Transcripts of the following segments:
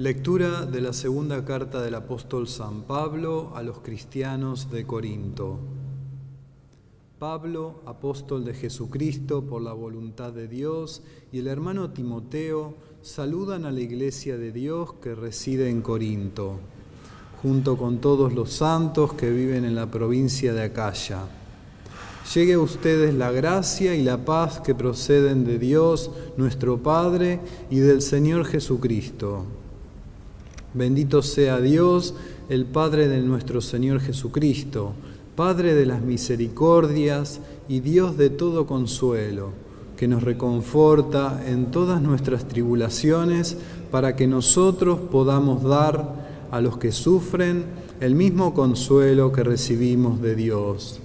Lectura de la segunda carta del apóstol San Pablo a los cristianos de Corinto. Pablo, apóstol de Jesucristo por la voluntad de Dios, y el hermano Timoteo saludan a la iglesia de Dios que reside en Corinto, junto con todos los santos que viven en la provincia de Acaya. Llegue a ustedes la gracia y la paz que proceden de Dios, nuestro Padre, y del Señor Jesucristo. Bendito sea Dios, el Padre de nuestro Señor Jesucristo, Padre de las misericordias y Dios de todo consuelo, que nos reconforta en todas nuestras tribulaciones para que nosotros podamos dar a los que sufren el mismo consuelo que recibimos de Dios.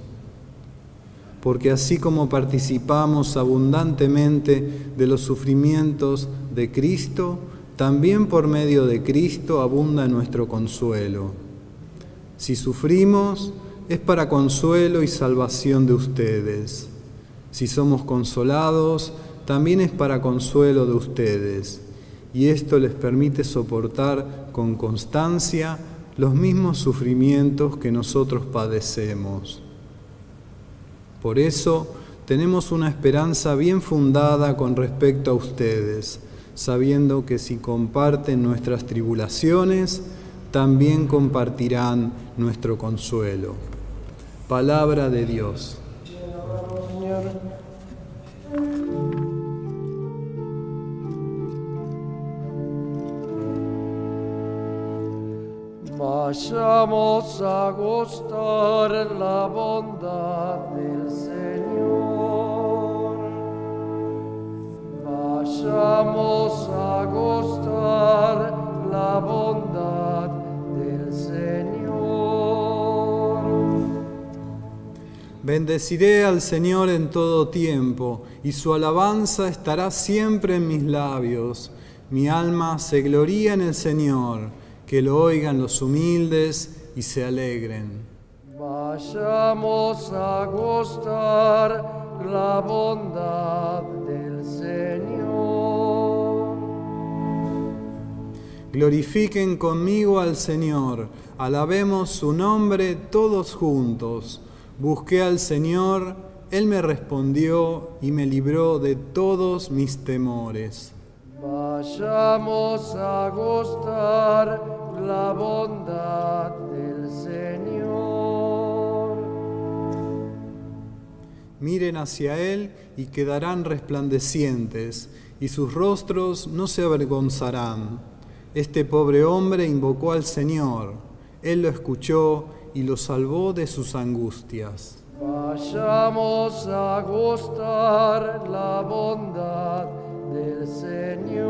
Porque así como participamos abundantemente de los sufrimientos de Cristo, también por medio de Cristo abunda nuestro consuelo. Si sufrimos, es para consuelo y salvación de ustedes. Si somos consolados, también es para consuelo de ustedes. Y esto les permite soportar con constancia los mismos sufrimientos que nosotros padecemos. Por eso tenemos una esperanza bien fundada con respecto a ustedes sabiendo que si comparten nuestras tribulaciones, también compartirán nuestro consuelo. Palabra de Dios. Vayamos a gustar la bondad del Señor. Vayamos a gustar la bondad del Señor. Bendeciré al Señor en todo tiempo, y su alabanza estará siempre en mis labios. Mi alma se gloría en el Señor, que lo oigan los humildes y se alegren. Vayamos a gustar la bondad del Señor. Glorifiquen conmigo al Señor, alabemos su nombre todos juntos. Busqué al Señor, Él me respondió y me libró de todos mis temores. Vayamos a gustar la bondad del Señor. Miren hacia Él y quedarán resplandecientes, y sus rostros no se avergonzarán. Este pobre hombre invocó al Señor, Él lo escuchó y lo salvó de sus angustias. Vayamos a gustar la bondad del Señor.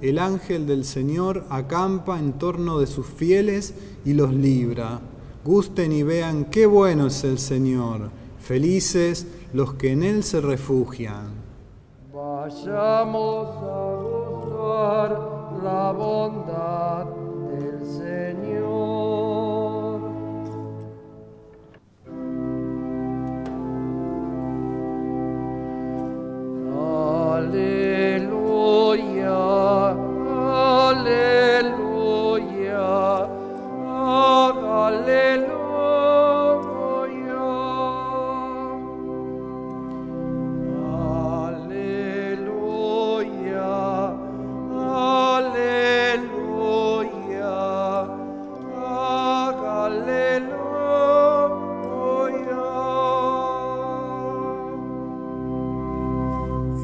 El ángel del Señor acampa en torno de sus fieles y los libra. Gusten y vean qué bueno es el Señor. Felices los que en Él se refugian. Vayamos a gustar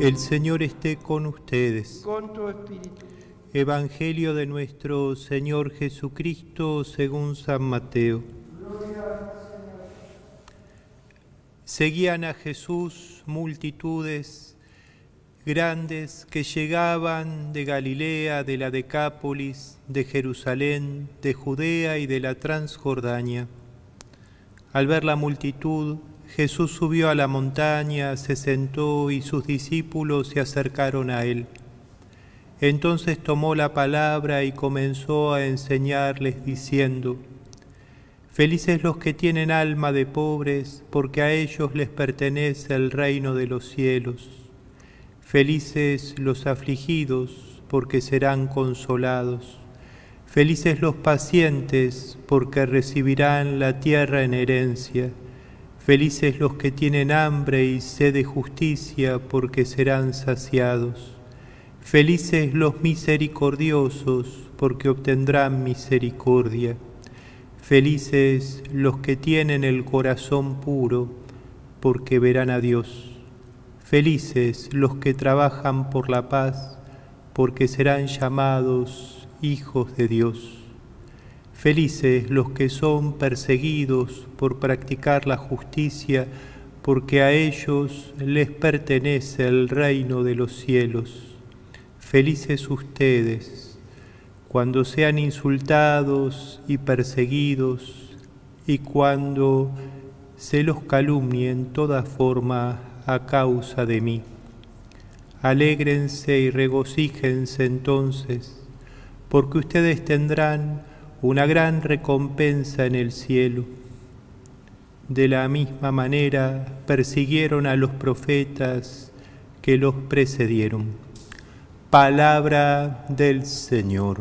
El Señor esté con ustedes. Con tu espíritu. Evangelio de nuestro Señor Jesucristo según San Mateo. Seguían a Jesús multitudes grandes que llegaban de Galilea, de la Decápolis, de Jerusalén, de Judea y de la Transjordania. Al ver la multitud, Jesús subió a la montaña, se sentó y sus discípulos se acercaron a él. Entonces tomó la palabra y comenzó a enseñarles diciendo, Felices los que tienen alma de pobres, porque a ellos les pertenece el reino de los cielos. Felices los afligidos, porque serán consolados. Felices los pacientes, porque recibirán la tierra en herencia. Felices los que tienen hambre y sed de justicia, porque serán saciados. Felices los misericordiosos, porque obtendrán misericordia. Felices los que tienen el corazón puro, porque verán a Dios. Felices los que trabajan por la paz, porque serán llamados hijos de Dios. Felices los que son perseguidos por practicar la justicia, porque a ellos les pertenece el reino de los cielos. Felices ustedes cuando sean insultados y perseguidos y cuando se los calumnie en toda forma a causa de mí. Alégrense y regocíjense entonces, porque ustedes tendrán una gran recompensa en el cielo. De la misma manera persiguieron a los profetas que los precedieron. Palabra del Señor.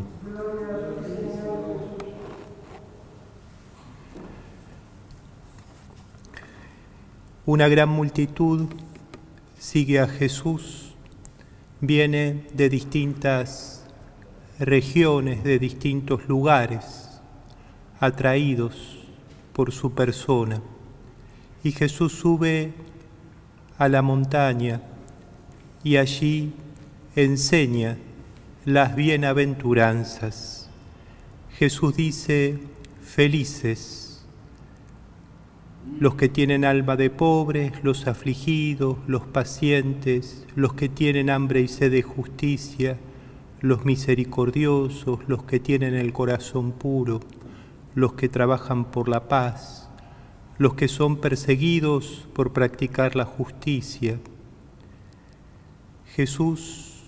Una gran multitud sigue a Jesús, viene de distintas regiones, de distintos lugares, atraídos por su persona. Y Jesús sube a la montaña y allí enseña las bienaventuranzas. Jesús dice, felices los que tienen alma de pobres, los afligidos, los pacientes, los que tienen hambre y sed de justicia, los misericordiosos, los que tienen el corazón puro, los que trabajan por la paz, los que son perseguidos por practicar la justicia. Jesús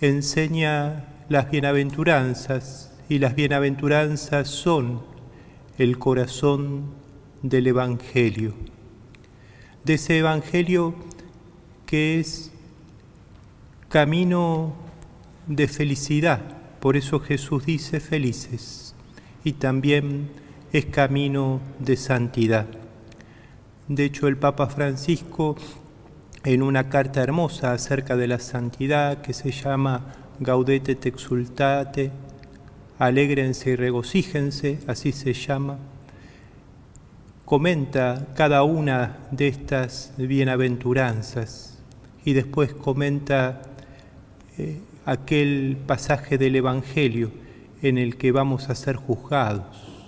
enseña las bienaventuranzas y las bienaventuranzas son el corazón del Evangelio, de ese Evangelio que es camino de felicidad. Por eso Jesús dice felices. Y también es camino de santidad. De hecho, el Papa Francisco, en una carta hermosa acerca de la santidad que se llama Gaudete te exultate, alégrense y regocíjense, así se llama, comenta cada una de estas bienaventuranzas y después comenta eh, aquel pasaje del Evangelio en el que vamos a ser juzgados.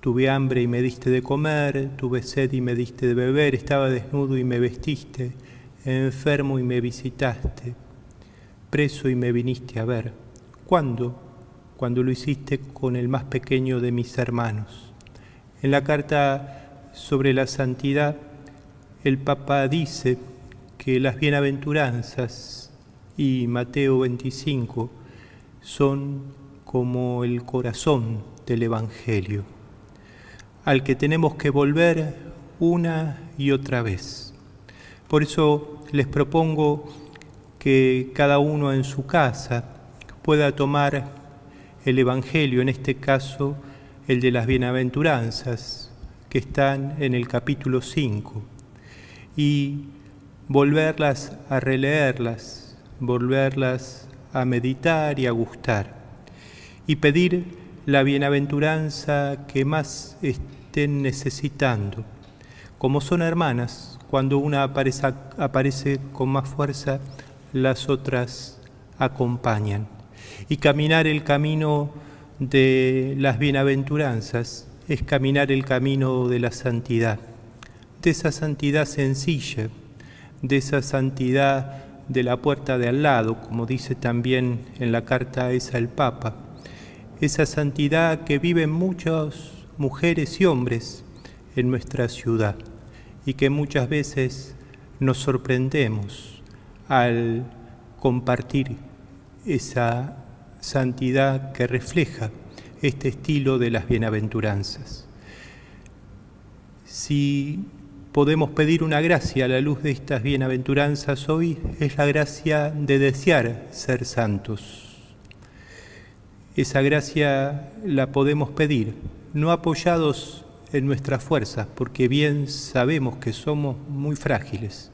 Tuve hambre y me diste de comer, tuve sed y me diste de beber, estaba desnudo y me vestiste, enfermo y me visitaste, preso y me viniste a ver. ¿Cuándo? Cuando lo hiciste con el más pequeño de mis hermanos. En la carta sobre la santidad, el Papa dice que las bienaventuranzas y Mateo 25 son como el corazón del Evangelio, al que tenemos que volver una y otra vez. Por eso les propongo que cada uno en su casa pueda tomar el Evangelio, en este caso el de las bienaventuranzas, que están en el capítulo 5, y volverlas a releerlas volverlas a meditar y a gustar y pedir la bienaventuranza que más estén necesitando. Como son hermanas, cuando una aparece, aparece con más fuerza, las otras acompañan. Y caminar el camino de las bienaventuranzas es caminar el camino de la santidad, de esa santidad sencilla, de esa santidad de la puerta de al lado, como dice también en la carta esa el Papa. Esa santidad que viven muchas mujeres y hombres en nuestra ciudad y que muchas veces nos sorprendemos al compartir esa santidad que refleja este estilo de las bienaventuranzas. Si podemos pedir una gracia a la luz de estas bienaventuranzas hoy, es la gracia de desear ser santos. Esa gracia la podemos pedir, no apoyados en nuestras fuerzas, porque bien sabemos que somos muy frágiles,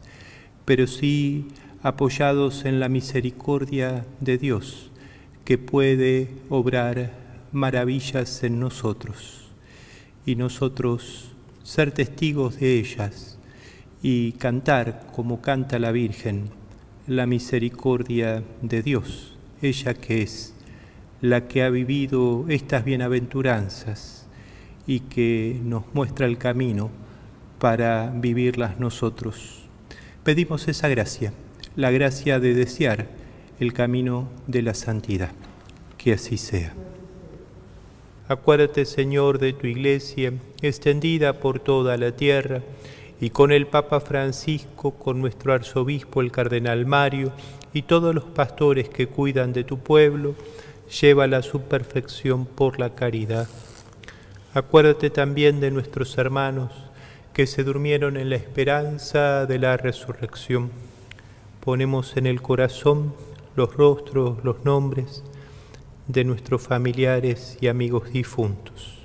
pero sí apoyados en la misericordia de Dios, que puede obrar maravillas en nosotros y nosotros ser testigos de ellas y cantar como canta la Virgen la misericordia de Dios, ella que es la que ha vivido estas bienaventuranzas y que nos muestra el camino para vivirlas nosotros. Pedimos esa gracia, la gracia de desear el camino de la santidad. Que así sea. Acuérdate, Señor, de tu iglesia, extendida por toda la tierra, y con el Papa Francisco, con nuestro arzobispo, el Cardenal Mario, y todos los pastores que cuidan de tu pueblo, llévala a su perfección por la caridad. Acuérdate también de nuestros hermanos que se durmieron en la esperanza de la resurrección. Ponemos en el corazón los rostros, los nombres, de nuestros familiares y amigos difuntos.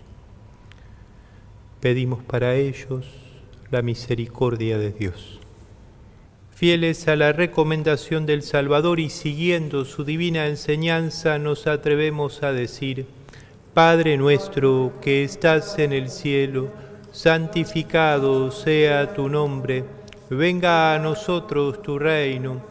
Pedimos para ellos la misericordia de Dios. Fieles a la recomendación del Salvador y siguiendo su divina enseñanza, nos atrevemos a decir, Padre nuestro que estás en el cielo, santificado sea tu nombre, venga a nosotros tu reino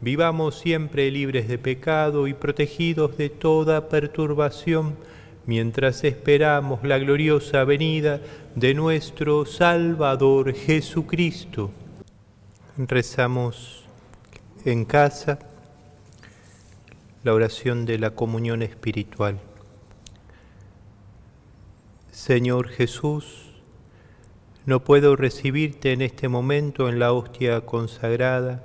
Vivamos siempre libres de pecado y protegidos de toda perturbación, mientras esperamos la gloriosa venida de nuestro Salvador Jesucristo. Rezamos en casa la oración de la comunión espiritual. Señor Jesús, no puedo recibirte en este momento en la hostia consagrada,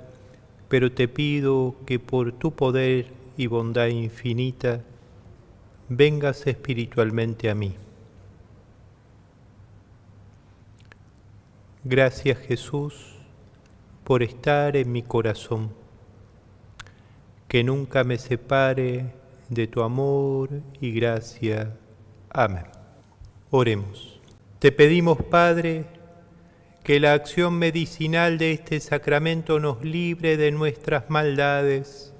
pero te pido que por tu poder y bondad infinita vengas espiritualmente a mí. Gracias Jesús por estar en mi corazón, que nunca me separe de tu amor y gracia. Amén. Oremos. Te pedimos, Padre, que la acción medicinal de este sacramento nos libre de nuestras maldades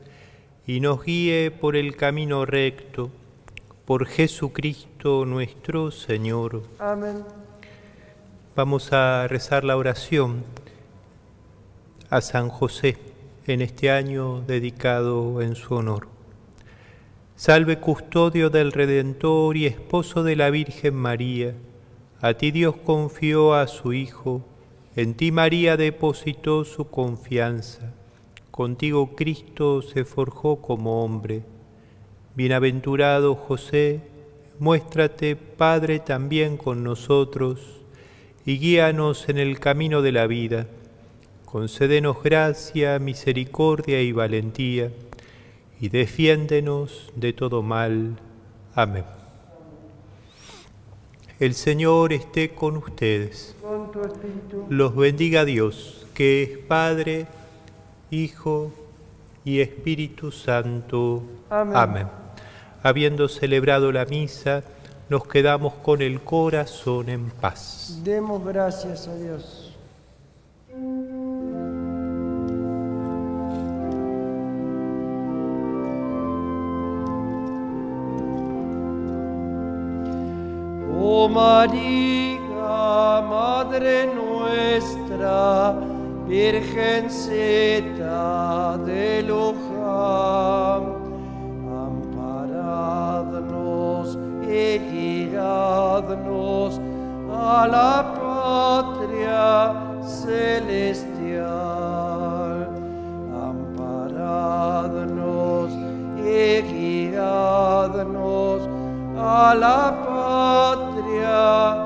y nos guíe por el camino recto, por Jesucristo nuestro Señor. Amén. Vamos a rezar la oración a San José en este año dedicado en su honor. Salve custodio del Redentor y esposo de la Virgen María, a ti Dios confió a su Hijo, en ti María depositó su confianza, contigo Cristo se forjó como hombre. Bienaventurado José, muéstrate Padre también con nosotros y guíanos en el camino de la vida. Concédenos gracia, misericordia y valentía, y defiéndenos de todo mal. Amén. El Señor esté con ustedes. Con tu espíritu. Los bendiga Dios, que es Padre, Hijo y Espíritu Santo. Amén. Habiendo celebrado la misa, nos quedamos con el corazón en paz. Demos gracias a Dios. Oh María, Madre nuestra, Virgencita de Luján, amparadnos y guiadnos a la patria celestial, amparadnos y guiadnos a la paz Krishna